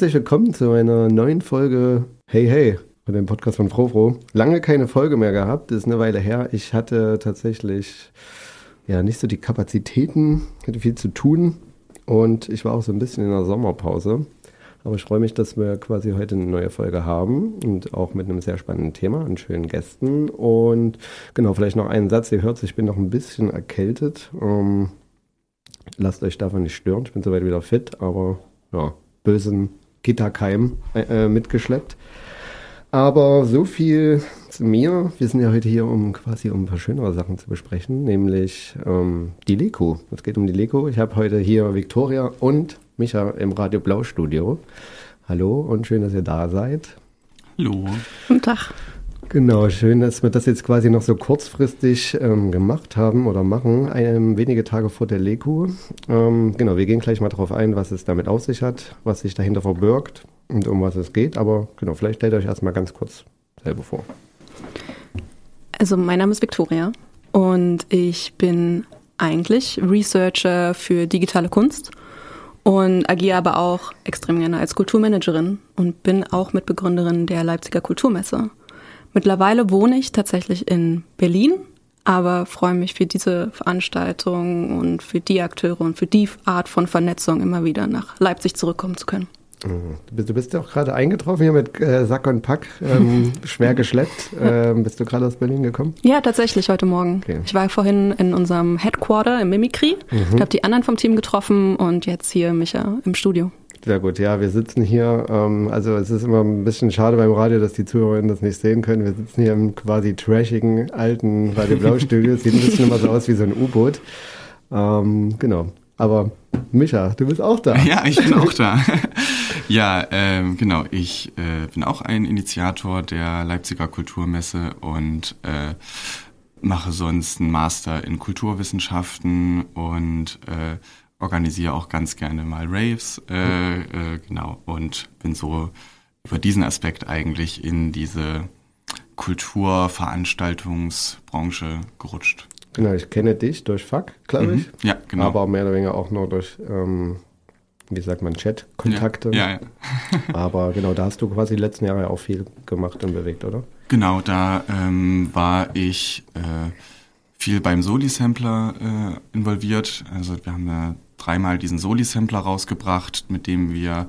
Herzlich willkommen zu einer neuen Folge Hey Hey von dem Podcast von Frofro. Lange keine Folge mehr gehabt, ist eine Weile her. Ich hatte tatsächlich ja nicht so die Kapazitäten, hatte viel zu tun und ich war auch so ein bisschen in der Sommerpause. Aber ich freue mich, dass wir quasi heute eine neue Folge haben und auch mit einem sehr spannenden Thema und schönen Gästen. Und genau, vielleicht noch einen Satz. Ihr hört, ich bin noch ein bisschen erkältet. Ähm, lasst euch davon nicht stören. Ich bin soweit wieder fit, aber ja, bösen Gitterkeim äh, mitgeschleppt. Aber so viel zu mir. Wir sind ja heute hier, um quasi um ein paar schönere Sachen zu besprechen, nämlich ähm, die Leko. Es geht um die Leko. Ich habe heute hier Viktoria und Micha im Radio Blau Studio. Hallo und schön, dass ihr da seid. Hallo. Guten Tag. Genau, schön, dass wir das jetzt quasi noch so kurzfristig ähm, gemacht haben oder machen, ein, wenige Tage vor der Leku. Ähm, genau, wir gehen gleich mal darauf ein, was es damit auf sich hat, was sich dahinter verbirgt und um was es geht. Aber genau, vielleicht stellt euch erstmal ganz kurz selber vor. Also mein Name ist Viktoria und ich bin eigentlich Researcher für digitale Kunst und agiere aber auch extrem gerne als Kulturmanagerin und bin auch Mitbegründerin der Leipziger Kulturmesse. Mittlerweile wohne ich tatsächlich in Berlin, aber freue mich für diese Veranstaltung und für die Akteure und für die Art von Vernetzung immer wieder nach Leipzig zurückkommen zu können. Du bist ja auch gerade eingetroffen hier mit äh, Sack und Pack, ähm, schwer geschleppt. Ähm, bist du gerade aus Berlin gekommen? Ja, tatsächlich heute Morgen. Okay. Ich war vorhin in unserem Headquarter im Mimikry, mhm. habe die anderen vom Team getroffen und jetzt hier Micha im Studio. Sehr gut, ja, wir sitzen hier, ähm, also es ist immer ein bisschen schade beim Radio, dass die Zuhörerinnen das nicht sehen können. Wir sitzen hier im quasi trashigen alten Radio Blau Studio. Sieht ein bisschen immer so aus wie so ein U-Boot. Ähm, genau. Aber Micha, du bist auch da. Ja, ich bin auch da. ja, ähm, genau. Ich äh, bin auch ein Initiator der Leipziger Kulturmesse und äh, mache sonst einen Master in Kulturwissenschaften und äh, organisiere auch ganz gerne mal Raves. Äh, äh, genau. Und bin so über diesen Aspekt eigentlich in diese Kulturveranstaltungsbranche gerutscht. Genau, ich kenne dich durch Fuck, glaube mhm. ich. Ja, genau. Aber mehr oder weniger auch nur durch, ähm, wie sagt man, Chat-Kontakte. Ja, ja, ja. Aber genau, da hast du quasi die letzten Jahre auch viel gemacht und bewegt, oder? Genau, da ähm, war ich äh, viel beim Soli-Sampler äh, involviert. Also wir haben ja dreimal diesen Soli-Sampler rausgebracht, mit dem wir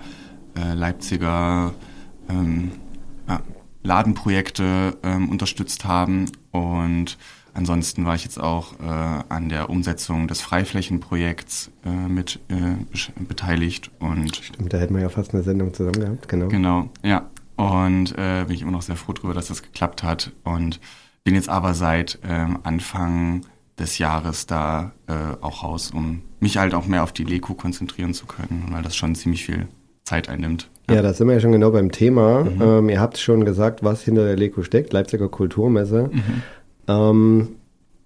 äh, Leipziger ähm, ja, Ladenprojekte ähm, unterstützt haben und Ansonsten war ich jetzt auch äh, an der Umsetzung des Freiflächenprojekts äh, mit äh, beteiligt und Stimmt, da hätten wir ja fast eine Sendung zusammen gehabt, genau. Genau, ja. Und äh, bin ich immer noch sehr froh darüber, dass das geklappt hat und bin jetzt aber seit ähm, Anfang des Jahres da äh, auch raus, um mich halt auch mehr auf die Leko konzentrieren zu können, weil das schon ziemlich viel Zeit einnimmt. Ja, ja da sind wir ja schon genau beim Thema. Mhm. Ähm, ihr habt schon gesagt, was hinter der Leko steckt, Leipziger Kulturmesse. Mhm. Ähm,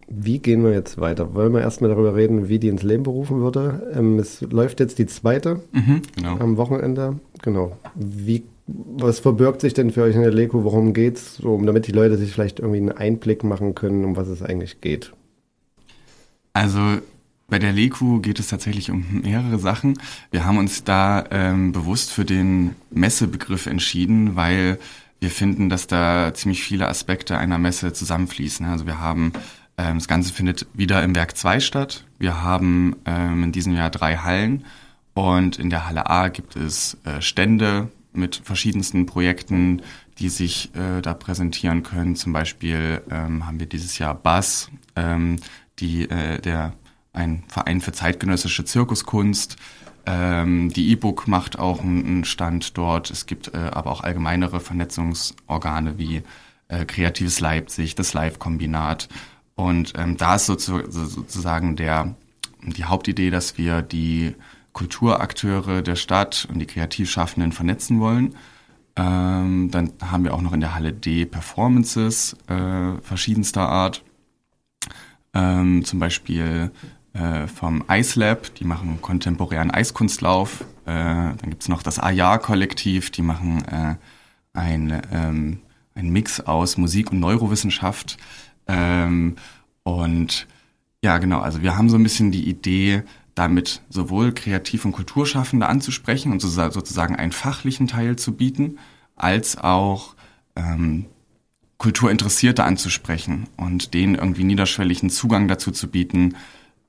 wie gehen wir jetzt weiter? Wollen wir erstmal darüber reden, wie die ins Leben berufen würde? Ähm, es läuft jetzt die zweite mhm, genau. am Wochenende. Genau. Wie, was verbirgt sich denn für euch in der Leko? Worum geht's? So, damit die Leute sich vielleicht irgendwie einen Einblick machen können, um was es eigentlich geht. Also bei der Leku geht es tatsächlich um mehrere Sachen. Wir haben uns da ähm, bewusst für den Messebegriff entschieden, weil wir finden, dass da ziemlich viele Aspekte einer Messe zusammenfließen. Also wir haben, ähm, das Ganze findet wieder im Werk 2 statt. Wir haben ähm, in diesem Jahr drei Hallen und in der Halle A gibt es äh, Stände mit verschiedensten Projekten, die sich äh, da präsentieren können. Zum Beispiel ähm, haben wir dieses Jahr Bass, ähm, die äh, der ein Verein für zeitgenössische Zirkuskunst, ähm, die E-Book macht auch einen Stand dort. Es gibt äh, aber auch allgemeinere Vernetzungsorgane wie äh, Kreatives Leipzig, das Live-Kombinat. Und ähm, da ist sozusagen der, die Hauptidee, dass wir die Kulturakteure der Stadt und die Kreativschaffenden vernetzen wollen. Ähm, dann haben wir auch noch in der Halle D Performances äh, verschiedenster Art. Ähm, zum Beispiel äh, vom Ice Lab, die machen kontemporären Eiskunstlauf. Äh, dann gibt's noch das AJA-Kollektiv, die machen äh, ein, ähm, ein Mix aus Musik und Neurowissenschaft. Ähm, und ja, genau, also wir haben so ein bisschen die Idee, damit sowohl Kreativ- und Kulturschaffende anzusprechen und sozusagen einen fachlichen Teil zu bieten, als auch ähm, Kulturinteressierte anzusprechen und denen irgendwie niederschwelligen Zugang dazu zu bieten,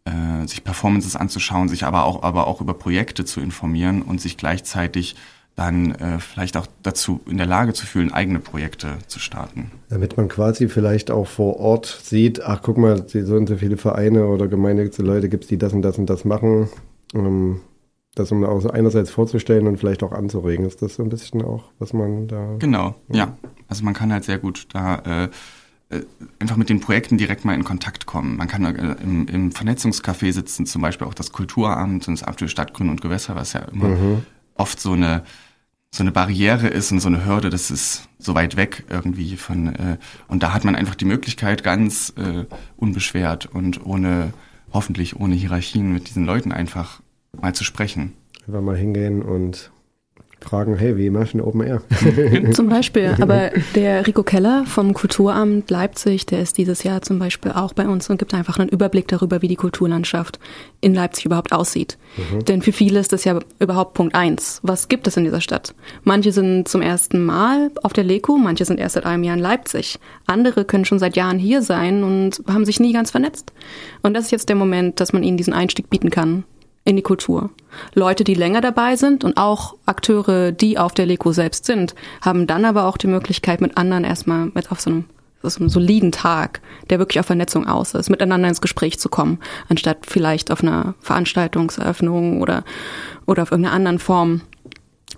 äh, sich Performances anzuschauen, sich aber auch, aber auch über Projekte zu informieren und sich gleichzeitig dann äh, vielleicht auch dazu in der Lage zu fühlen, eigene Projekte zu starten. Damit man quasi vielleicht auch vor Ort sieht, ach guck mal, so und so viele Vereine oder gemeinnützige Leute gibt es, die das und das und das machen. Ähm, das um auch einerseits vorzustellen und vielleicht auch anzuregen. Ist das so ein bisschen auch, was man da. Genau, ja. ja. Also man kann halt sehr gut da äh, äh, einfach mit den Projekten direkt mal in Kontakt kommen. Man kann äh, im, im Vernetzungscafé sitzen, zum Beispiel auch das Kulturamt und das Amt für Stadtgrün und Gewässer, was ja immer mhm. oft so eine so eine Barriere ist und so eine Hürde, das ist so weit weg irgendwie von äh, und da hat man einfach die Möglichkeit ganz äh, unbeschwert und ohne hoffentlich ohne Hierarchien mit diesen Leuten einfach mal zu sprechen. Einfach mal hingehen und fragen, hey, wie machst du Open Air? zum Beispiel. Aber der Rico Keller vom Kulturamt Leipzig, der ist dieses Jahr zum Beispiel auch bei uns und gibt einfach einen Überblick darüber, wie die Kulturlandschaft in Leipzig überhaupt aussieht. Mhm. Denn für viele ist das ja überhaupt Punkt eins. Was gibt es in dieser Stadt? Manche sind zum ersten Mal auf der Leko, manche sind erst seit einem Jahr in Leipzig. Andere können schon seit Jahren hier sein und haben sich nie ganz vernetzt. Und das ist jetzt der Moment, dass man ihnen diesen Einstieg bieten kann in die Kultur. Leute, die länger dabei sind und auch Akteure, die auf der Leko selbst sind, haben dann aber auch die Möglichkeit, mit anderen erstmal mit auf so einem, so einem soliden Tag, der wirklich auf Vernetzung aus ist, miteinander ins Gespräch zu kommen, anstatt vielleicht auf einer Veranstaltungseröffnung oder, oder auf irgendeiner anderen Form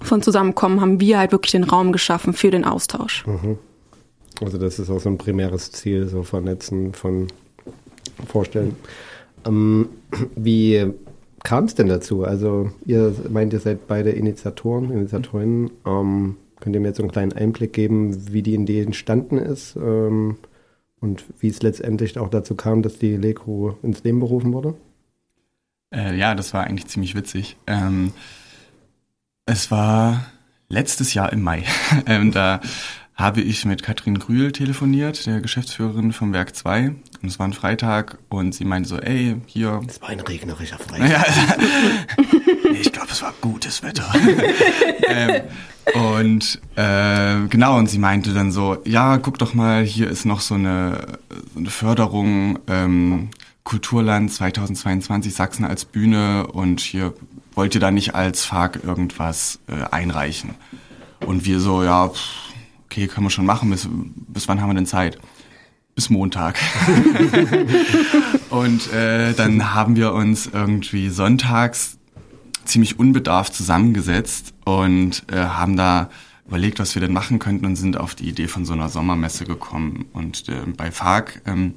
von Zusammenkommen, haben wir halt wirklich den Raum geschaffen für den Austausch. Mhm. Also das ist auch so ein primäres Ziel, so Vernetzen von Vorstellen. Ähm, wie kam es denn dazu? Also ihr meint, ihr seid beide Initiatoren, Initiatorinnen. Ähm, könnt ihr mir jetzt einen kleinen Einblick geben, wie die Idee entstanden ist ähm, und wie es letztendlich auch dazu kam, dass die Lekro ins Leben berufen wurde? Äh, ja, das war eigentlich ziemlich witzig. Ähm, es war letztes Jahr im Mai. ähm, da habe ich mit Katrin Grühl telefoniert, der Geschäftsführerin vom Werk 2. Und es war ein Freitag und sie meinte so, ey, hier. Es war ein regnerischer Freitag. Ja, ich glaube, es war gutes Wetter. ähm, und äh, genau, und sie meinte dann so, ja, guck doch mal, hier ist noch so eine, so eine Förderung ähm, Kulturland 2022 Sachsen als Bühne und hier wollt ihr da nicht als FARC irgendwas äh, einreichen. Und wir so, ja, pff, okay, können wir schon machen, bis, bis wann haben wir denn Zeit? Bis Montag. und äh, dann haben wir uns irgendwie sonntags ziemlich unbedarft zusammengesetzt und äh, haben da überlegt, was wir denn machen könnten und sind auf die Idee von so einer Sommermesse gekommen. Und äh, bei FARC, ähm,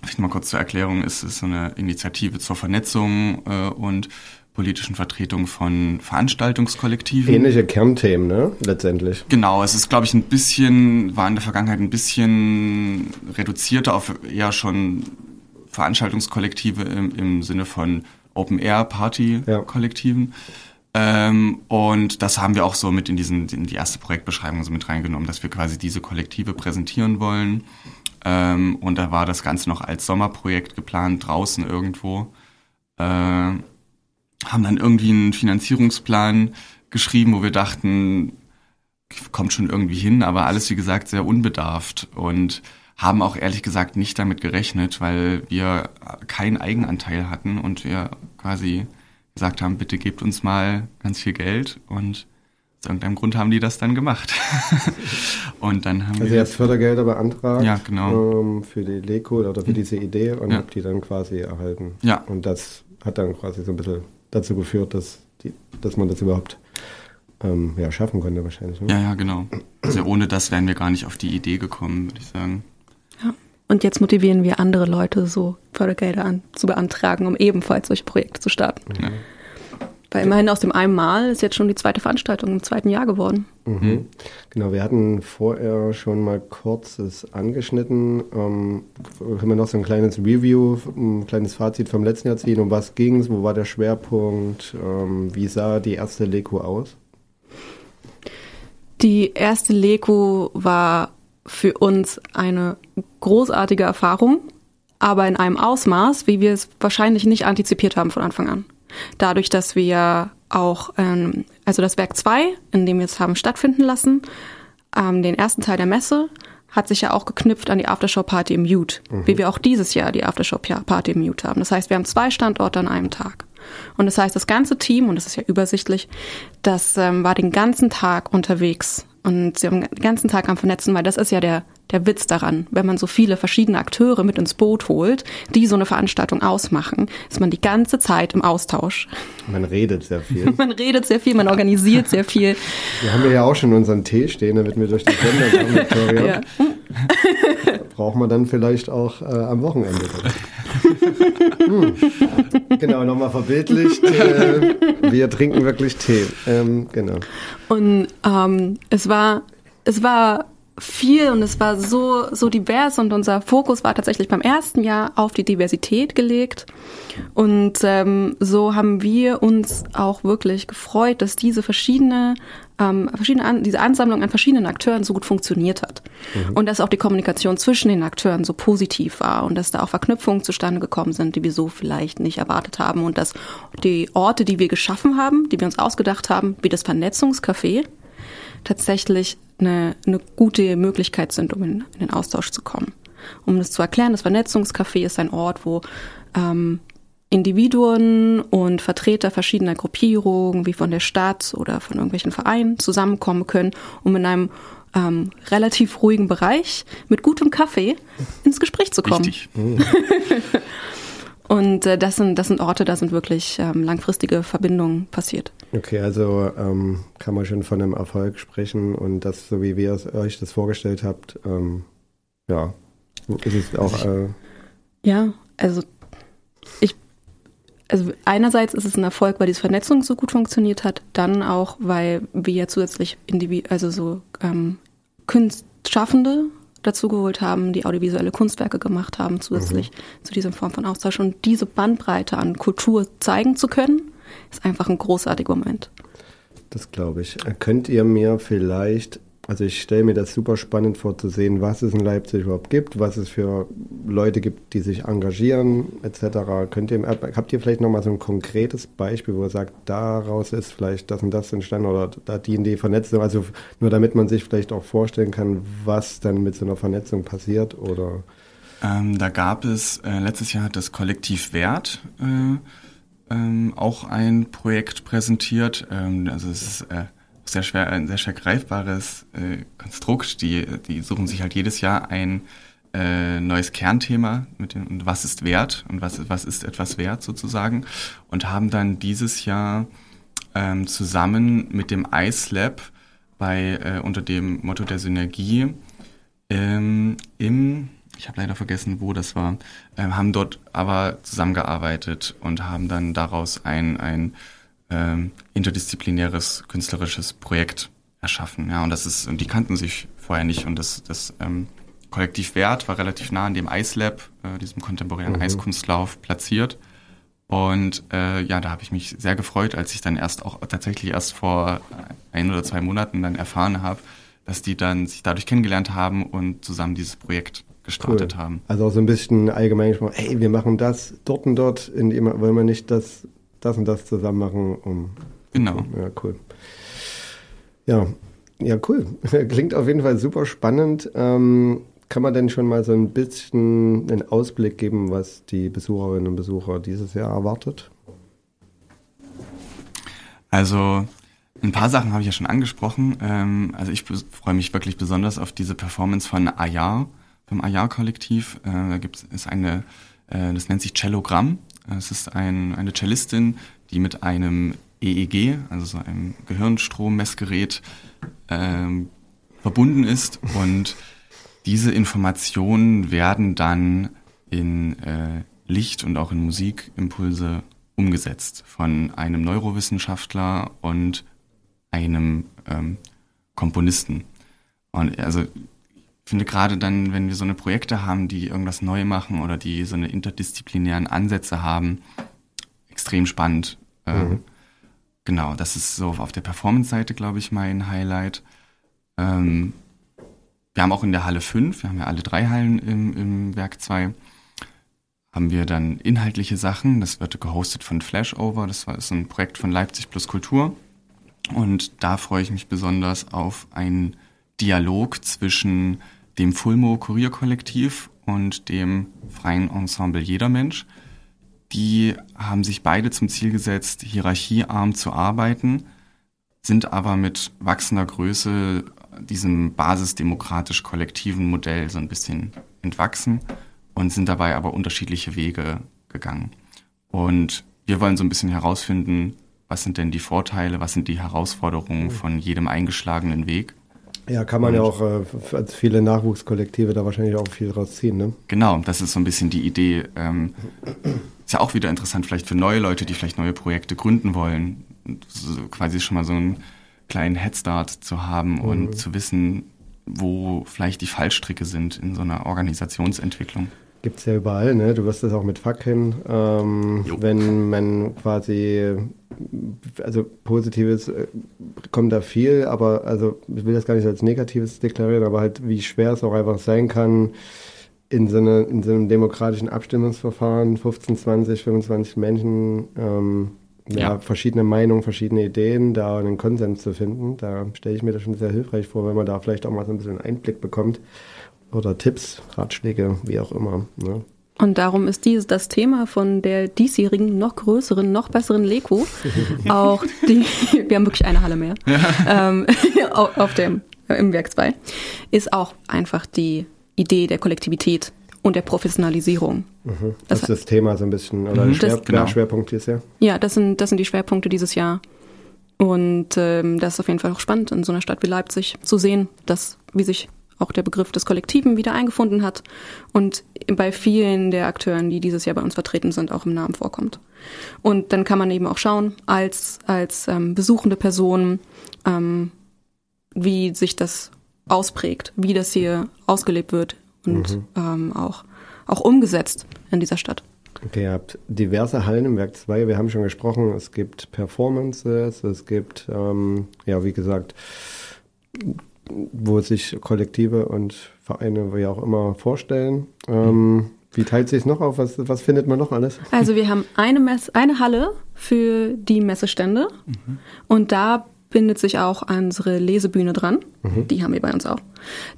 vielleicht mal kurz zur Erklärung, ist es so eine Initiative zur Vernetzung äh, und politischen Vertretung von Veranstaltungskollektiven. Ähnliche Kernthemen, ne? Letztendlich. Genau, es ist, glaube ich, ein bisschen, war in der Vergangenheit ein bisschen reduzierter auf eher schon Veranstaltungskollektive im, im Sinne von Open-Air-Party-Kollektiven. Ja. Ähm, und das haben wir auch so mit in diesen, in die erste Projektbeschreibung so mit reingenommen, dass wir quasi diese Kollektive präsentieren wollen. Ähm, und da war das Ganze noch als Sommerprojekt geplant, draußen irgendwo. Äh, haben dann irgendwie einen Finanzierungsplan geschrieben, wo wir dachten, kommt schon irgendwie hin, aber alles, wie gesagt, sehr unbedarft und haben auch ehrlich gesagt nicht damit gerechnet, weil wir keinen Eigenanteil hatten und wir quasi gesagt haben, bitte gebt uns mal ganz viel Geld und aus irgendeinem Grund haben die das dann gemacht. und dann haben also wir. Also Fördergelder beantragt. Ja, genau. Ähm, für die Leko oder für diese Idee und ja. habt die dann quasi erhalten. Ja. Und das hat dann quasi so ein bisschen dazu geführt, dass, die, dass man das überhaupt ähm, ja, schaffen konnte wahrscheinlich. Ne? Ja, ja, genau. Also ohne das wären wir gar nicht auf die Idee gekommen, würde ich sagen. Ja. Und jetzt motivieren wir andere Leute, so Fördergelder an, zu beantragen, um ebenfalls solche Projekte zu starten. Ja. Weil immerhin aus dem einen Mal ist jetzt schon die zweite Veranstaltung im zweiten Jahr geworden. Mhm. Genau, wir hatten vorher schon mal kurzes angeschnitten. Ähm, können wir noch so ein kleines Review, ein kleines Fazit vom letzten Jahr ziehen? Um was ging es? Wo war der Schwerpunkt? Ähm, wie sah die erste Leko aus? Die erste Leko war für uns eine großartige Erfahrung, aber in einem Ausmaß, wie wir es wahrscheinlich nicht antizipiert haben von Anfang an. Dadurch, dass wir auch, ähm, also das Werk 2, in dem wir es haben stattfinden lassen, ähm, den ersten Teil der Messe, hat sich ja auch geknüpft an die Aftershow-Party im Mute, mhm. wie wir auch dieses Jahr die Aftershow-Party im Mute haben. Das heißt, wir haben zwei Standorte an einem Tag. Und das heißt, das ganze Team, und das ist ja übersichtlich, das ähm, war den ganzen Tag unterwegs und sie haben den ganzen Tag am Vernetzen, weil das ist ja der, der Witz daran. Wenn man so viele verschiedene Akteure mit ins Boot holt, die so eine Veranstaltung ausmachen, ist man die ganze Zeit im Austausch. Man redet sehr viel. man redet sehr viel, man organisiert sehr viel. Wir haben ja auch schon unseren Tee stehen, damit wir durch die Sender kommen, Victoria. Ja. Braucht man dann vielleicht auch äh, am Wochenende. hm. Genau, nochmal verbildlicht. Äh, wir trinken wirklich Tee. Ähm, genau. Und ähm, es war, es war viel und es war so, so divers und unser Fokus war tatsächlich beim ersten Jahr auf die Diversität gelegt. Und ähm, so haben wir uns auch wirklich gefreut, dass diese verschiedene, ähm, verschiedene An diese Ansammlung an verschiedenen Akteuren so gut funktioniert hat. Mhm. Und dass auch die Kommunikation zwischen den Akteuren so positiv war und dass da auch Verknüpfungen zustande gekommen sind, die wir so vielleicht nicht erwartet haben. Und dass die Orte, die wir geschaffen haben, die wir uns ausgedacht haben, wie das Vernetzungscafé, tatsächlich eine, eine gute Möglichkeit sind, um in, in den Austausch zu kommen. Um das zu erklären, das Vernetzungscafé ist ein Ort, wo ähm, Individuen und Vertreter verschiedener Gruppierungen, wie von der Stadt oder von irgendwelchen Vereinen, zusammenkommen können, um in einem ähm, relativ ruhigen Bereich mit gutem Kaffee ins Gespräch zu kommen. Richtig. und äh, das, sind, das sind Orte, da sind wirklich ähm, langfristige Verbindungen passiert. Okay, also ähm, kann man schon von einem Erfolg sprechen und das, so wie wir euch das vorgestellt habt, ähm, ja, ist es auch. Äh ja, also ich, also einerseits ist es ein Erfolg, weil diese Vernetzung so gut funktioniert hat, dann auch, weil wir ja zusätzlich Individ also so ähm, Kunstschaffende dazugeholt haben, die audiovisuelle Kunstwerke gemacht haben, zusätzlich mhm. zu dieser Form von Austausch und diese Bandbreite an Kultur zeigen zu können ist einfach ein großartiger Moment. Das glaube ich. Könnt ihr mir vielleicht, also ich stelle mir das super spannend vor zu sehen, was es in Leipzig überhaupt gibt, was es für Leute gibt, die sich engagieren, etc. Könnt ihr, habt ihr vielleicht nochmal so ein konkretes Beispiel, wo ihr sagt, daraus ist vielleicht das und das entstanden oder da die in die Vernetzung, also nur damit man sich vielleicht auch vorstellen kann, was dann mit so einer Vernetzung passiert oder? Ähm, da gab es, äh, letztes Jahr hat das Kollektiv Wert äh, ähm, auch ein Projekt präsentiert. Ähm, also es ist äh, sehr schwer, ein sehr schwer greifbares äh, Konstrukt. Die, die suchen sich halt jedes Jahr ein äh, neues Kernthema mit dem, und was ist wert und was, was ist etwas wert sozusagen und haben dann dieses Jahr ähm, zusammen mit dem iSlab bei äh, unter dem Motto der Synergie ähm, im ich habe leider vergessen, wo das war, äh, haben dort aber zusammengearbeitet und haben dann daraus ein, ein ähm, interdisziplinäres künstlerisches Projekt erschaffen. Ja, und das ist, und die kannten sich vorher nicht und das, das ähm, Kollektiv Wert war relativ nah an dem Ice Lab, äh, diesem kontemporären mhm. Eiskunstlauf, platziert. Und äh, ja, da habe ich mich sehr gefreut, als ich dann erst auch tatsächlich erst vor ein oder zwei Monaten dann erfahren habe, dass die dann sich dadurch kennengelernt haben und zusammen dieses Projekt gestartet cool. haben. Also auch so ein bisschen allgemein gesprochen, hey, wir machen das dort und dort, indem, wollen wir nicht das, das und das zusammen machen, um. Genau. Ja, cool. Ja, ja, cool. Klingt auf jeden Fall super spannend. Ähm, kann man denn schon mal so ein bisschen einen Ausblick geben, was die Besucherinnen und Besucher dieses Jahr erwartet? Also ein paar Sachen habe ich ja schon angesprochen. Ähm, also ich freue mich wirklich besonders auf diese Performance von Ayar beim Ayar-Kollektiv. Äh, da gibt es eine, äh, das nennt sich Cellogramm. Es ist ein, eine Cellistin, die mit einem EEG, also so einem Gehirnstrommessgerät, ähm, verbunden ist und diese Informationen werden dann in äh, Licht und auch in Musikimpulse umgesetzt von einem Neurowissenschaftler und einem ähm, Komponisten. Und also finde gerade dann, wenn wir so eine Projekte haben, die irgendwas neu machen oder die so eine interdisziplinären Ansätze haben, extrem spannend. Ähm, mhm. genau, das ist so auf der Performance-Seite, glaube ich, mein Highlight. Ähm, wir haben auch in der Halle 5, wir haben ja alle drei Hallen im, im Werk 2, haben wir dann inhaltliche Sachen. Das wird gehostet von Flashover. Das war ist ein Projekt von Leipzig plus Kultur. Und da freue ich mich besonders auf einen Dialog zwischen dem Fulmo Kurierkollektiv und dem freien Ensemble Jeder Mensch. Die haben sich beide zum Ziel gesetzt, hierarchiearm zu arbeiten, sind aber mit wachsender Größe diesem basisdemokratisch kollektiven Modell so ein bisschen entwachsen und sind dabei aber unterschiedliche Wege gegangen. Und wir wollen so ein bisschen herausfinden, was sind denn die Vorteile, was sind die Herausforderungen von jedem eingeschlagenen Weg. Ja, kann man und, ja auch äh, als viele Nachwuchskollektive da wahrscheinlich auch viel rausziehen, ne? Genau, das ist so ein bisschen die Idee. Ähm, ist ja auch wieder interessant, vielleicht für neue Leute, die vielleicht neue Projekte gründen wollen, so quasi schon mal so einen kleinen Headstart zu haben mhm. und zu wissen, wo vielleicht die Fallstricke sind in so einer Organisationsentwicklung. Gibt es ja überall, ne? Du wirst das auch mit hin. Ähm, wenn man quasi, also Positives äh, kommt da viel, aber also ich will das gar nicht als Negatives deklarieren, aber halt wie schwer es auch einfach sein kann, in so, eine, in so einem demokratischen Abstimmungsverfahren 15, 20, 25 Menschen, ähm, ja, ja, verschiedene Meinungen, verschiedene Ideen, da einen Konsens zu finden. Da stelle ich mir das schon sehr hilfreich vor, wenn man da vielleicht auch mal so ein bisschen Einblick bekommt oder Tipps, Ratschläge, wie auch immer. Ne? Und darum ist dieses das Thema von der diesjährigen, noch größeren, noch besseren Leko. auch die, wir haben wirklich eine Halle mehr, ja. ähm, auf dem, im Werk 2, ist auch einfach die Idee der Kollektivität und der Professionalisierung. Mhm. Das, das, ist das Thema so ein bisschen, oder mhm. Schwer, das, genau. Schwerpunkt dieses Jahr? Ja, das sind, das sind die Schwerpunkte dieses Jahr. Und ähm, das ist auf jeden Fall auch spannend, in so einer Stadt wie Leipzig zu sehen, dass, wie sich auch der Begriff des Kollektiven wieder eingefunden hat und bei vielen der Akteuren, die dieses Jahr bei uns vertreten sind, auch im Namen vorkommt. Und dann kann man eben auch schauen, als, als ähm, besuchende Person, ähm, wie sich das ausprägt, wie das hier ausgelebt wird und mhm. ähm, auch, auch umgesetzt in dieser Stadt. Okay, ihr habt diverse Hallen im Werk 2. Wir haben schon gesprochen, es gibt Performances, es gibt, ähm, ja, wie gesagt, wo sich Kollektive und Vereine, wie auch immer, vorstellen. Ähm, wie teilt sich es noch auf? Was, was findet man noch alles? Also wir haben eine, Mess eine Halle für die Messestände mhm. und da bindet sich auch unsere Lesebühne dran. Mhm. Die haben wir bei uns auch.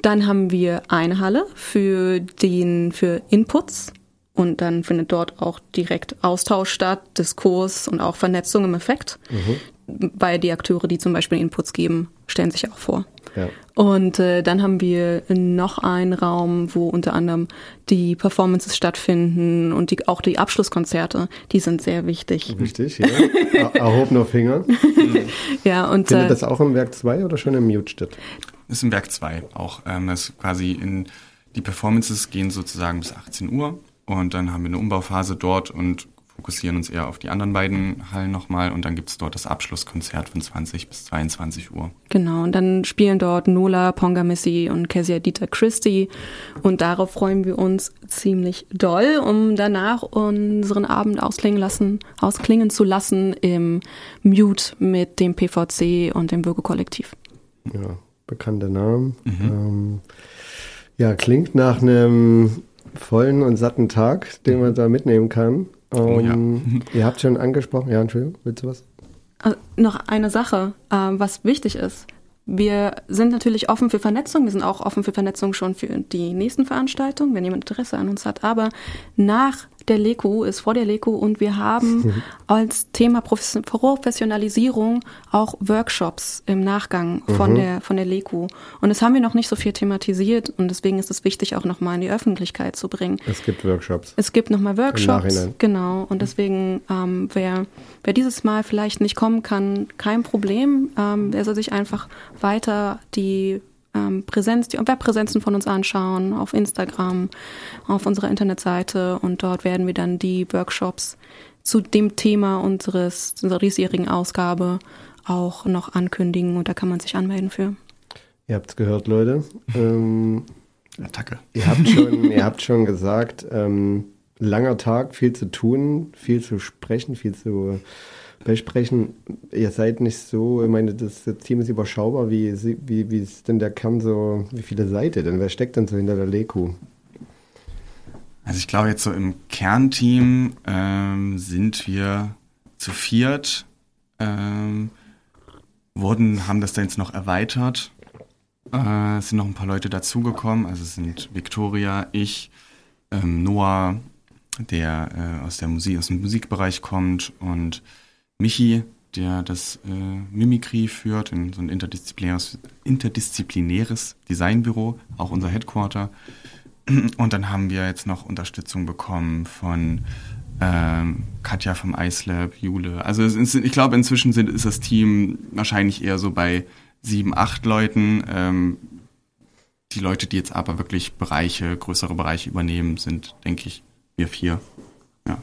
Dann haben wir eine Halle für den für Inputs und dann findet dort auch direkt Austausch statt, Diskurs und auch Vernetzung im Effekt. Mhm. Weil die Akteure, die zum Beispiel Inputs geben, stellen sich auch vor. Ja. Und äh, dann haben wir noch einen Raum, wo unter anderem die Performances stattfinden und die, auch die Abschlusskonzerte, die sind sehr wichtig. Wichtig, ja. Erhobener Finger. ja, und, Findet äh, das auch im Werk 2 oder schon im Mute statt? Das ist im Werk 2 auch. Ähm, das quasi in die Performances gehen sozusagen bis 18 Uhr und dann haben wir eine Umbauphase dort und fokussieren uns eher auf die anderen beiden Hallen nochmal und dann gibt es dort das Abschlusskonzert von 20 bis 22 Uhr. Genau, und dann spielen dort Nola Pongamissy und Kezia Dieter Christie und darauf freuen wir uns ziemlich doll, um danach unseren Abend ausklingen, lassen, ausklingen zu lassen im Mute mit dem PVC und dem Bürgerkollektiv. Ja, bekannte Namen. Mhm. Ähm, ja, klingt nach einem vollen und satten Tag, den man da mitnehmen kann. Um, oh, ja. Ähm, ihr habt schon angesprochen, ja, Entschuldigung, willst du was? Also noch eine Sache, äh, was wichtig ist. Wir sind natürlich offen für Vernetzung. Wir sind auch offen für Vernetzung schon für die nächsten Veranstaltungen, wenn jemand Interesse an uns hat. Aber nach der LECO ist vor der LECO und wir haben als Thema Professionalisierung auch Workshops im Nachgang von mhm. der von der LECO. Und das haben wir noch nicht so viel thematisiert und deswegen ist es wichtig, auch nochmal in die Öffentlichkeit zu bringen. Es gibt Workshops. Es gibt nochmal Workshops. Genau. Und deswegen, ähm, wer, wer dieses Mal vielleicht nicht kommen kann, kein Problem. Ähm, der soll sich einfach weiter die ähm, Präsenz, die Webpräsenzen von uns anschauen, auf Instagram, auf unserer Internetseite und dort werden wir dann die Workshops zu dem Thema unseres, unserer diesjährigen Ausgabe auch noch ankündigen und da kann man sich anmelden für. Ihr habt es gehört, Leute. Ähm, Attacke. Ihr habt schon, ihr habt schon gesagt, ähm, langer Tag, viel zu tun, viel zu sprechen, viel zu besprechen. Ihr seid nicht so, ich meine, das, das Team ist überschaubar. Wie, wie, wie ist denn der Kern so, wie viele Seiten denn? Wer steckt denn so hinter der Leku? Also ich glaube jetzt so im Kernteam ähm, sind wir zu viert, ähm, wurden, haben das dann jetzt noch erweitert. Äh, es sind noch ein paar Leute dazugekommen. Also es sind Victoria, ich, ähm, Noah, der äh, aus der Musik, aus dem Musikbereich kommt und Michi, der das äh, Mimikry führt, in so ein interdisziplinäres, interdisziplinäres Designbüro, auch unser Headquarter. Und dann haben wir jetzt noch Unterstützung bekommen von ähm, Katja vom iSlab, Jule. Also es, ich glaube, inzwischen sind, ist das Team wahrscheinlich eher so bei sieben, acht Leuten. Ähm, die Leute, die jetzt aber wirklich Bereiche, größere Bereiche übernehmen, sind, denke ich, wir vier. Ja.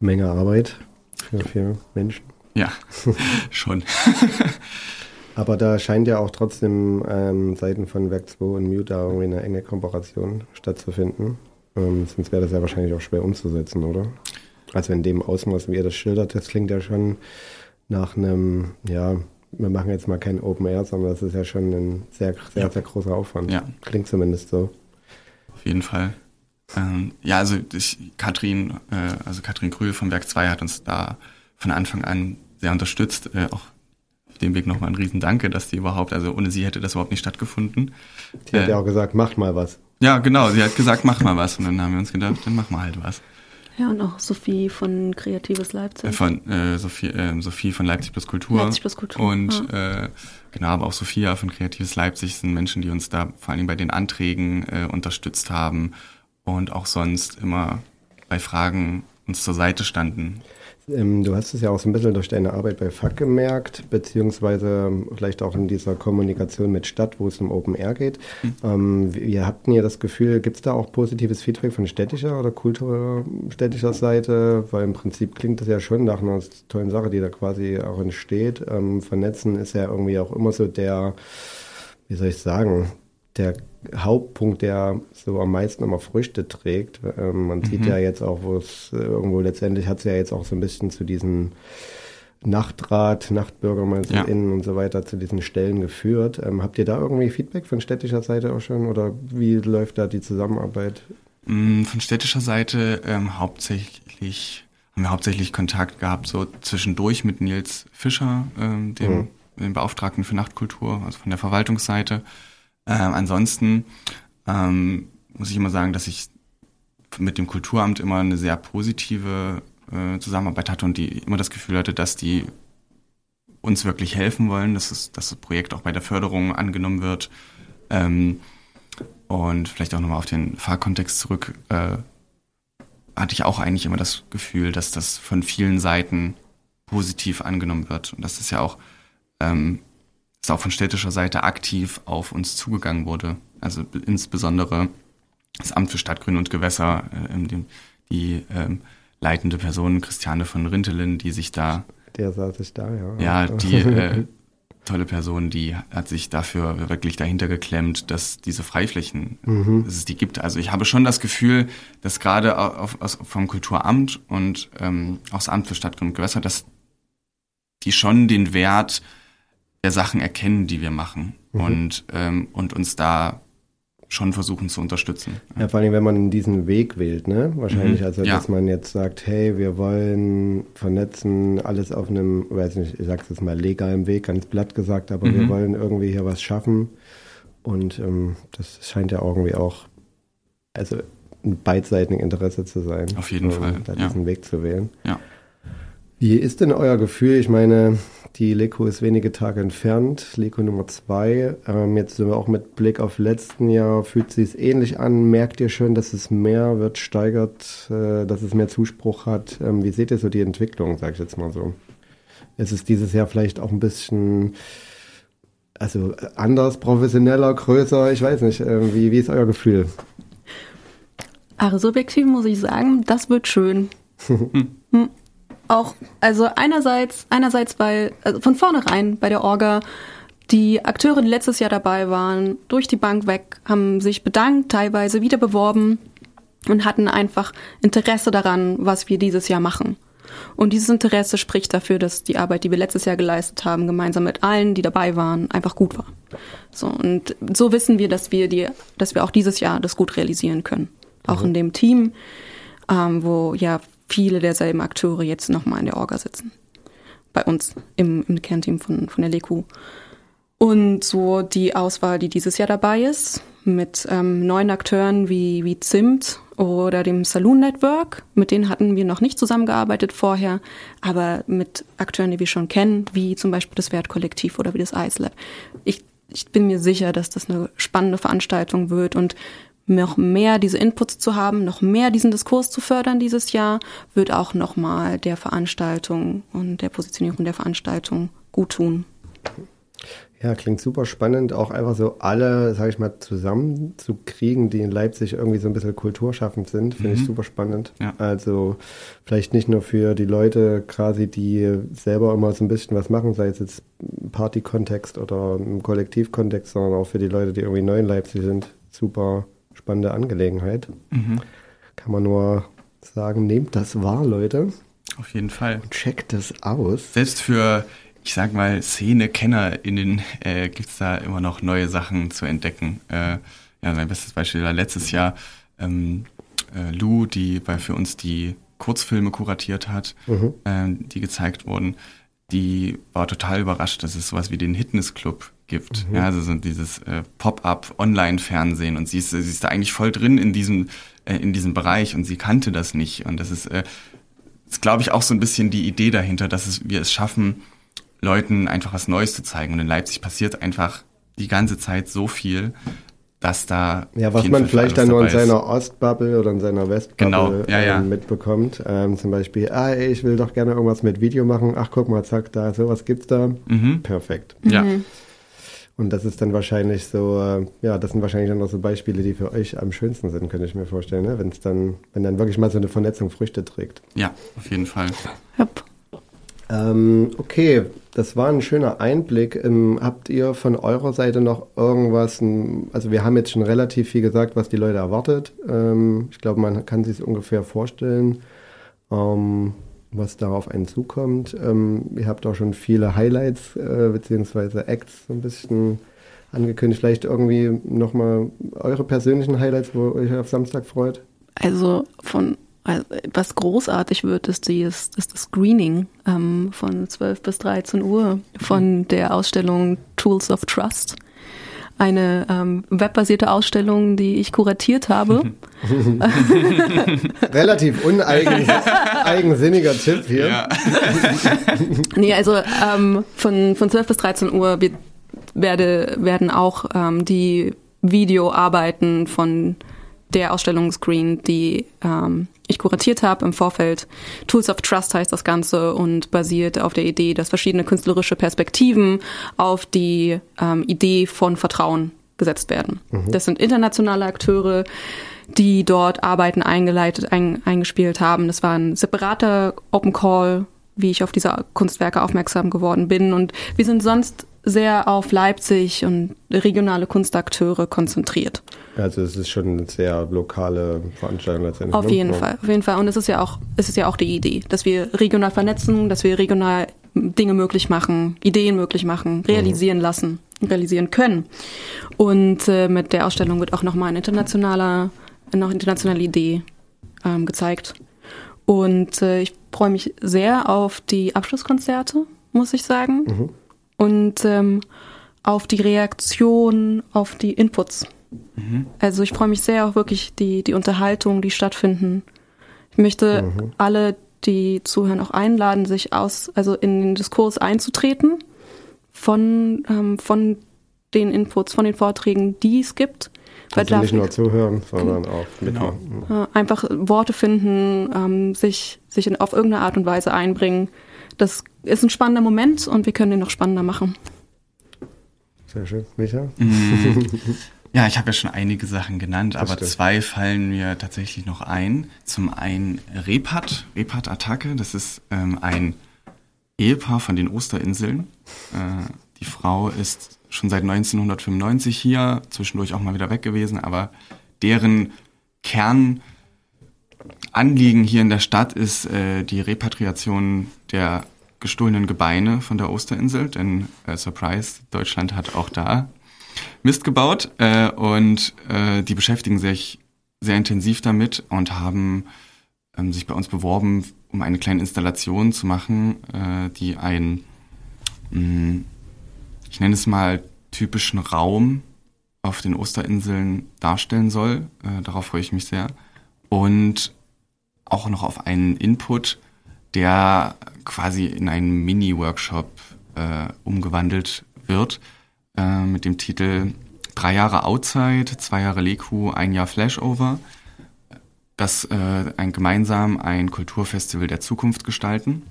Menge Arbeit für vier Menschen. Ja, schon. Aber da scheint ja auch trotzdem ähm, Seiten von Werk 2 und Mute da irgendwie eine enge Kooperation stattzufinden. Ähm, sonst wäre das ja wahrscheinlich auch schwer umzusetzen, oder? Also in dem Ausmaß, wie ihr das schildert, das klingt ja schon nach einem, ja, wir machen jetzt mal kein Open Air, sondern das ist ja schon ein sehr, sehr, ja. sehr großer Aufwand. Ja. Klingt zumindest so. Auf jeden Fall. Ähm, ja, also ich, Katrin, äh, also Katrin Krühl vom Werk 2 hat uns da von Anfang an sehr unterstützt. Äh, auch auf dem Weg nochmal ein Riesendanke, dass die überhaupt, also ohne sie hätte das überhaupt nicht stattgefunden. Die äh, hat ja auch gesagt, macht mal was. Ja, genau, sie hat gesagt, mach mal was. Und dann haben wir uns gedacht, dann mach mal halt was. Ja, und auch Sophie von Kreatives Leipzig. Äh, von äh, Sophie, äh, Sophie von Leipzig plus Kultur. Leipzig plus Kultur. Und ja. äh, genau, aber auch Sophia von Kreatives Leipzig sind Menschen, die uns da vor allen Dingen bei den Anträgen äh, unterstützt haben und auch sonst immer bei Fragen uns zur Seite standen. Ähm, du hast es ja auch so ein bisschen durch deine Arbeit bei FAC gemerkt, beziehungsweise vielleicht auch in dieser Kommunikation mit Stadt, wo es um Open Air geht. Mhm. Ähm, ihr habt ihr das Gefühl, gibt es da auch positives Feedback von städtischer oder kulturstädtischer Seite? Weil im Prinzip klingt das ja schon nach einer tollen Sache, die da quasi auch entsteht. Ähm, vernetzen ist ja irgendwie auch immer so der, wie soll ich sagen, der Hauptpunkt, der so am meisten immer Früchte trägt. Ähm, man mhm. sieht ja jetzt auch, wo es äh, irgendwo letztendlich hat es ja jetzt auch so ein bisschen zu diesen Nachtrat, NachtbürgermeisterInnen ja. und so weiter zu diesen Stellen geführt. Ähm, habt ihr da irgendwie Feedback von städtischer Seite auch schon oder wie läuft da die Zusammenarbeit? Mm, von städtischer Seite ähm, hauptsächlich haben wir hauptsächlich Kontakt gehabt so zwischendurch mit Nils Fischer, ähm, dem, mhm. dem Beauftragten für Nachtkultur, also von der Verwaltungsseite. Ähm, ansonsten ähm, muss ich immer sagen, dass ich mit dem Kulturamt immer eine sehr positive äh, Zusammenarbeit hatte und die immer das Gefühl hatte, dass die uns wirklich helfen wollen, dass, es, dass das Projekt auch bei der Förderung angenommen wird. Ähm, und vielleicht auch nochmal auf den Fahrkontext zurück, äh, hatte ich auch eigentlich immer das Gefühl, dass das von vielen Seiten positiv angenommen wird. Und das ist ja auch ähm, dass auch von städtischer Seite aktiv auf uns zugegangen wurde. Also insbesondere das Amt für Stadtgrün und Gewässer, äh, die ähm, leitende Person Christiane von Rintelen, die sich da. Der saß ich da, ja. Ja, die äh, tolle Person, die hat sich dafür wirklich dahinter geklemmt, dass diese Freiflächen, mhm. dass es die gibt. Also ich habe schon das Gefühl, dass gerade auf, vom Kulturamt und ähm, auch das Amt für Stadtgrün und Gewässer, dass die schon den Wert der Sachen erkennen, die wir machen mhm. und, ähm, und uns da schon versuchen zu unterstützen. Ja, vor allem, wenn man diesen Weg wählt, ne? Wahrscheinlich, mhm. also ja. dass man jetzt sagt, hey, wir wollen vernetzen, alles auf einem, weiß nicht, ich sag's jetzt mal legalen Weg, ganz platt gesagt, aber mhm. wir wollen irgendwie hier was schaffen. Und ähm, das scheint ja irgendwie auch, also ein beidseitiges Interesse zu sein. Auf jeden um, Fall. Da diesen ja. Weg zu wählen. Ja. Wie ist denn euer Gefühl? Ich meine, die Leko ist wenige Tage entfernt, Leko Nummer zwei. Ähm, jetzt sind wir auch mit Blick auf letzten Jahr, fühlt sich ähnlich an. Merkt ihr schon, dass es mehr wird, steigert, äh, dass es mehr Zuspruch hat? Ähm, wie seht ihr so die Entwicklung, sag ich jetzt mal so? Ist es dieses Jahr vielleicht auch ein bisschen, also anders, professioneller, größer? Ich weiß nicht. Äh, wie, wie ist euer Gefühl? Also subjektiv muss ich sagen, das wird schön. hm auch, also einerseits, einerseits, weil also von vornherein bei der Orga die Akteure, die letztes Jahr dabei waren, durch die Bank weg, haben sich bedankt, teilweise wieder beworben und hatten einfach Interesse daran, was wir dieses Jahr machen. Und dieses Interesse spricht dafür, dass die Arbeit, die wir letztes Jahr geleistet haben, gemeinsam mit allen, die dabei waren, einfach gut war. So und so wissen wir, dass wir die, dass wir auch dieses Jahr das gut realisieren können. auch mhm. in dem Team, ähm, wo ja viele derselben Akteure jetzt nochmal in der Orga sitzen. Bei uns im, im Kernteam von, von der LEKU. Und so die Auswahl, die dieses Jahr dabei ist, mit ähm, neuen Akteuren wie, wie Zimt oder dem Saloon Network. Mit denen hatten wir noch nicht zusammengearbeitet vorher, aber mit Akteuren, die wir schon kennen, wie zum Beispiel das Wertkollektiv oder wie das Ice Lab. Ich, ich bin mir sicher, dass das eine spannende Veranstaltung wird und noch mehr diese Inputs zu haben, noch mehr diesen Diskurs zu fördern dieses Jahr, wird auch nochmal der Veranstaltung und der Positionierung der Veranstaltung gut tun. Ja, klingt super spannend, auch einfach so alle, sag ich mal, zusammenzukriegen, die in Leipzig irgendwie so ein bisschen kulturschaffend sind, finde mhm. ich super spannend. Ja. Also vielleicht nicht nur für die Leute quasi, die selber immer so ein bisschen was machen, sei es jetzt Party-Kontext oder im Kollektivkontext, sondern auch für die Leute, die irgendwie neu in Leipzig sind. Super spannende Angelegenheit. Mhm. Kann man nur sagen, nehmt das wahr, Leute. Auf jeden Fall. Und checkt das aus. Selbst für ich sag mal, Szene-KennerInnen äh, gibt es da immer noch neue Sachen zu entdecken. Äh, ja, mein bestes Beispiel war letztes Jahr ähm, äh, Lou, die bei für uns die Kurzfilme kuratiert hat, mhm. äh, die gezeigt wurden. Die war total überrascht, dass es sowas wie den Fitnessclub gibt. Mhm. Ja, also so dieses äh, Pop-up Online-Fernsehen und sie ist, sie ist da eigentlich voll drin in diesem, äh, in diesem Bereich und sie kannte das nicht. Und das ist, äh, ist glaube ich, auch so ein bisschen die Idee dahinter, dass es, wir es schaffen, Leuten einfach was Neues zu zeigen. Und in Leipzig passiert einfach die ganze Zeit so viel, dass da. Ja, was man vielleicht dann nur in seiner Ostbubble oder in seiner Westbubble genau, ja, ja. Ähm, mitbekommt. Ähm, zum Beispiel, ah, ey, ich will doch gerne irgendwas mit Video machen. Ach, guck mal, zack, da, sowas gibt's da. Mhm. Perfekt. Ja. Mhm. Und das ist dann wahrscheinlich so, äh, ja, das sind wahrscheinlich dann auch so Beispiele, die für euch am schönsten sind, könnte ich mir vorstellen, ne? wenn es dann, wenn dann wirklich mal so eine Vernetzung Früchte trägt. Ja, auf jeden Fall. Yep. Ähm, okay, das war ein schöner Einblick. Ähm, habt ihr von eurer Seite noch irgendwas? Also wir haben jetzt schon relativ viel gesagt, was die Leute erwartet. Ähm, ich glaube, man kann sich ungefähr vorstellen, ähm, was da auf einen zukommt. Ähm, ihr habt auch schon viele Highlights äh, bzw. Acts so ein bisschen angekündigt. Vielleicht irgendwie nochmal eure persönlichen Highlights, wo ihr euch auf Samstag freut? Also von also, was großartig wird, ist, die, ist, ist das Screening ähm, von 12 bis 13 Uhr von der Ausstellung Tools of Trust. Eine ähm, webbasierte Ausstellung, die ich kuratiert habe. Relativ uneigensinniger Tipp hier. Ja. nee, also ähm, von, von 12 bis 13 Uhr wird, werde, werden auch ähm, die Videoarbeiten von der Ausstellung Screen, die ähm, ich kuratiert habe im Vorfeld. Tools of Trust heißt das Ganze und basiert auf der Idee, dass verschiedene künstlerische Perspektiven auf die ähm, Idee von Vertrauen gesetzt werden. Mhm. Das sind internationale Akteure, die dort Arbeiten eingeleitet, ein, eingespielt haben. Das war ein separater Open Call, wie ich auf diese Kunstwerke aufmerksam geworden bin. Und wir sind sonst sehr auf Leipzig und regionale Kunstakteure konzentriert. Also es ist schon eine sehr lokale Veranstaltung letztendlich. Auf ne? jeden. Fall, auf jeden Fall. Und es ist ja auch, es ist ja auch die Idee, dass wir regional vernetzen, dass wir regional Dinge möglich machen, Ideen möglich machen, realisieren mhm. lassen, realisieren können. Und äh, mit der Ausstellung wird auch nochmal ein internationaler, noch internationale Idee ähm, gezeigt. Und äh, ich freue mich sehr auf die Abschlusskonzerte, muss ich sagen. Mhm und ähm, auf die Reaktion auf die Inputs. Mhm. Also ich freue mich sehr auch wirklich die, die Unterhaltung, die stattfinden. Ich möchte mhm. alle, die zuhören, auch einladen, sich aus, also in den Diskurs einzutreten von, ähm, von den Inputs, von den Vorträgen, die es gibt. Also nicht nur zuhören, sondern auch mitmachen. Genau. Einfach Worte finden, ähm, sich, sich in, auf irgendeine Art und Weise einbringen das ist ein spannender Moment und wir können den noch spannender machen. Sehr schön. Micha? Ja, ich habe ja schon einige Sachen genannt, das aber stimmt. zwei fallen mir tatsächlich noch ein. Zum einen Repat, Repat-Attacke, das ist ähm, ein Ehepaar von den Osterinseln. Äh, die Frau ist schon seit 1995 hier, zwischendurch auch mal wieder weg gewesen, aber deren Kern Anliegen hier in der Stadt ist äh, die Repatriation der gestohlenen Gebeine von der Osterinsel, denn äh, Surprise, Deutschland hat auch da Mist gebaut äh, und äh, die beschäftigen sich sehr intensiv damit und haben ähm, sich bei uns beworben, um eine kleine Installation zu machen, äh, die ein, mh, mm, ich nenne es mal, typischen Raum auf den Osterinseln darstellen soll. Äh, darauf freue ich mich sehr. Und auch noch auf einen Input, der quasi in einen Mini-Workshop äh, umgewandelt wird, äh, mit dem Titel Drei Jahre Outside, zwei Jahre Leku, ein Jahr Flashover. Das äh, ein gemeinsam ein Kulturfestival der Zukunft gestalten.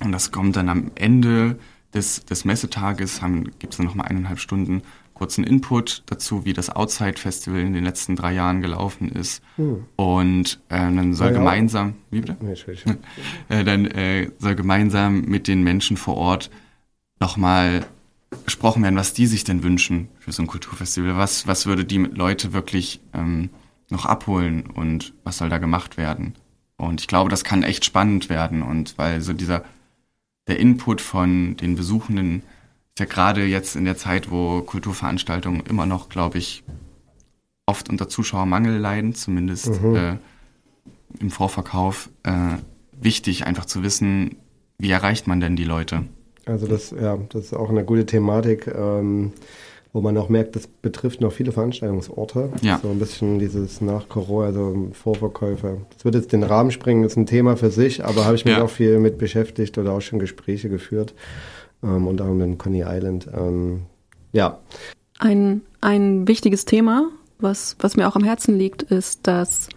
Und das kommt dann am Ende des, des Messetages, gibt es dann nochmal eineinhalb Stunden kurzen Input dazu, wie das Outside Festival in den letzten drei Jahren gelaufen ist. Hm. Und äh, dann soll ja, gemeinsam, wie bitte? Nee, äh, dann äh, soll gemeinsam mit den Menschen vor Ort nochmal gesprochen werden, was die sich denn wünschen für so ein Kulturfestival. Was, was würde die Leute wirklich ähm, noch abholen und was soll da gemacht werden? Und ich glaube, das kann echt spannend werden. Und weil so dieser, der Input von den Besuchenden ist ja gerade jetzt in der Zeit, wo Kulturveranstaltungen immer noch, glaube ich, oft unter Zuschauermangel leiden, zumindest mhm. äh, im Vorverkauf, äh, wichtig einfach zu wissen, wie erreicht man denn die Leute? Also das, ja, das ist auch eine gute Thematik, ähm, wo man auch merkt, das betrifft noch viele Veranstaltungsorte. Ja. So ein bisschen dieses nach Corona, also Vorverkäufe. Das wird jetzt den Rahmen springen, ist ein Thema für sich, aber habe ich mich ja. auch viel mit beschäftigt oder auch schon Gespräche geführt ähm, unter anderem in Coney Island. Ähm, ja. Ein, ein wichtiges Thema, was, was mir auch am Herzen liegt, ist, dass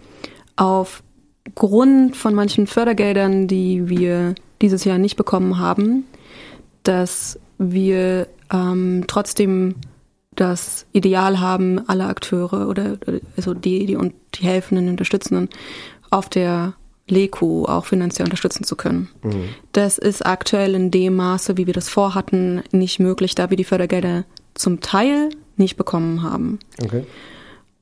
aufgrund von manchen Fördergeldern, die wir dieses Jahr nicht bekommen haben, dass wir ähm, trotzdem das Ideal haben, alle Akteure oder also die, die und die Helfenden, Unterstützenden auf der Leku auch finanziell unterstützen zu können. Mhm. Das ist aktuell in dem Maße, wie wir das vorhatten, nicht möglich, da wir die Fördergelder zum Teil nicht bekommen haben. Okay.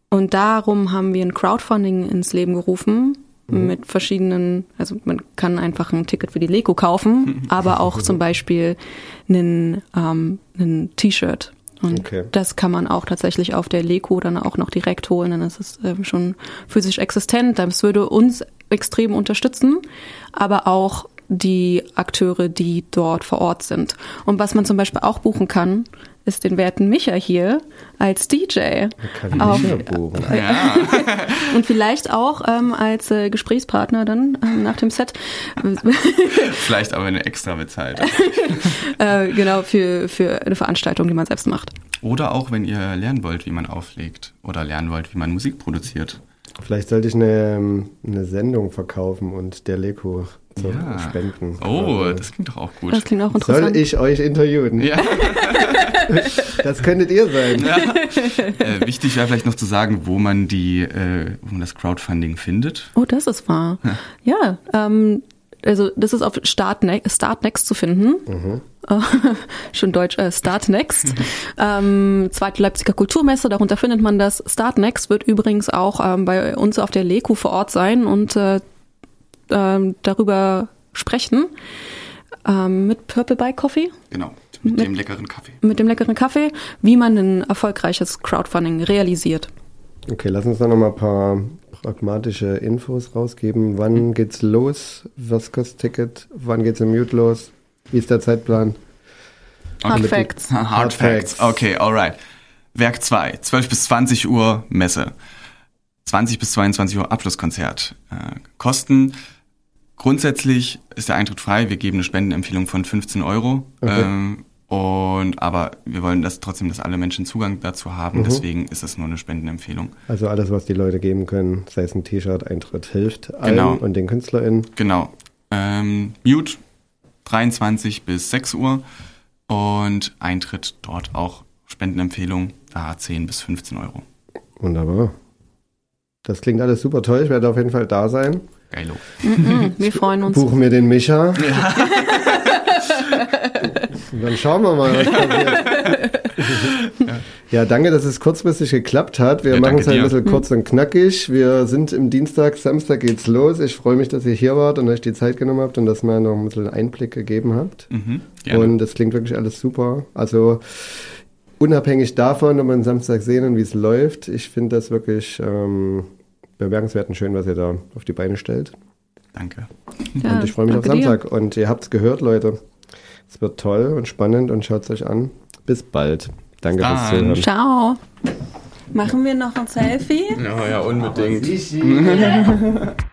Und darum haben wir ein Crowdfunding ins Leben gerufen mhm. mit verschiedenen, also man kann einfach ein Ticket für die Leko kaufen, aber auch zum Beispiel einen, ähm, einen T-Shirt und okay. das kann man auch tatsächlich auf der Leko dann auch noch direkt holen, dann ist es äh, schon physisch existent. Das würde uns extrem unterstützen, aber auch die Akteure, die dort vor Ort sind. Und was man zum Beispiel auch buchen kann, ist den werten Micha hier als DJ. Auf. Ja. und vielleicht auch ähm, als äh, Gesprächspartner dann ähm, nach dem Set. vielleicht aber eine extra bezahlt. äh, genau, für, für eine Veranstaltung, die man selbst macht. Oder auch, wenn ihr lernen wollt, wie man auflegt oder lernen wollt, wie man Musik produziert. Vielleicht sollte ich eine, ähm, eine Sendung verkaufen und der Leko zu ja. spenden. Oh, das klingt doch auch gut. Das klingt auch interessant. Soll ich euch interviewen? Ja. das könntet ihr sein. Ja. Äh, wichtig wäre vielleicht noch zu sagen, wo man die, äh, wo man das Crowdfunding findet. Oh, das ist wahr. Ja, ja ähm, also das ist auf Startnext Start zu finden. Mhm. schon Deutsch, äh, Startnext. ähm, zweite Leipziger Kulturmesse, darunter findet man das. Startnext wird übrigens auch ähm, bei uns auf der Leku vor Ort sein und äh, äh, darüber sprechen. Ähm, mit Purple Bike Coffee. Genau, mit, mit dem leckeren Kaffee. Mit dem leckeren Kaffee, wie man ein erfolgreiches Crowdfunding realisiert. Okay, lass uns da nochmal ein paar pragmatische Infos rausgeben. Wann mhm. geht's los? Was kostet Ticket? Wann geht's im Mute los? Wie ist der Zeitplan? Hard okay. Facts. Hard, Hard Facts. Okay, alright. Werk 2, 12 bis 20 Uhr Messe. 20 bis 22 Uhr Abschlusskonzert. Äh, Kosten. Grundsätzlich ist der Eintritt frei. Wir geben eine Spendenempfehlung von 15 Euro. Okay. Ähm, und aber wir wollen das trotzdem, dass alle Menschen Zugang dazu haben. Mhm. Deswegen ist es nur eine Spendenempfehlung. Also alles, was die Leute geben können, sei es ein T-Shirt, Eintritt, hilft allen genau. und den KünstlerInnen. Genau. Ähm, Mute 23 bis 6 Uhr und Eintritt dort auch Spendenempfehlung, da 10 bis 15 Euro. Wunderbar. Das klingt alles super toll. Ich werde auf jeden Fall da sein. Geilo. Mm wir freuen uns. Buchen mir den Micha. Ja. dann schauen wir mal, was passiert. ja, danke, dass es kurzfristig geklappt hat. Wir ja, machen es halt ein bisschen kurz und knackig. Wir sind im Dienstag, Samstag geht's los. Ich freue mich, dass ihr hier wart und euch die Zeit genommen habt und dass mir noch ein bisschen Einblick gegeben habt. Mhm, und das klingt wirklich alles super. Also unabhängig davon, ob wir am Samstag sehen und wie es läuft, ich finde das wirklich ähm, bemerkenswert und schön, was ihr da auf die Beine stellt. Danke. Ja, und ich freue mich auf danke dir. Samstag. Und ihr habt es gehört, Leute. Es wird toll und spannend und schaut es euch an. Bis bald. Danke fürs. Zuhören. Ciao. Machen wir noch ein Selfie? Ja, ja, unbedingt.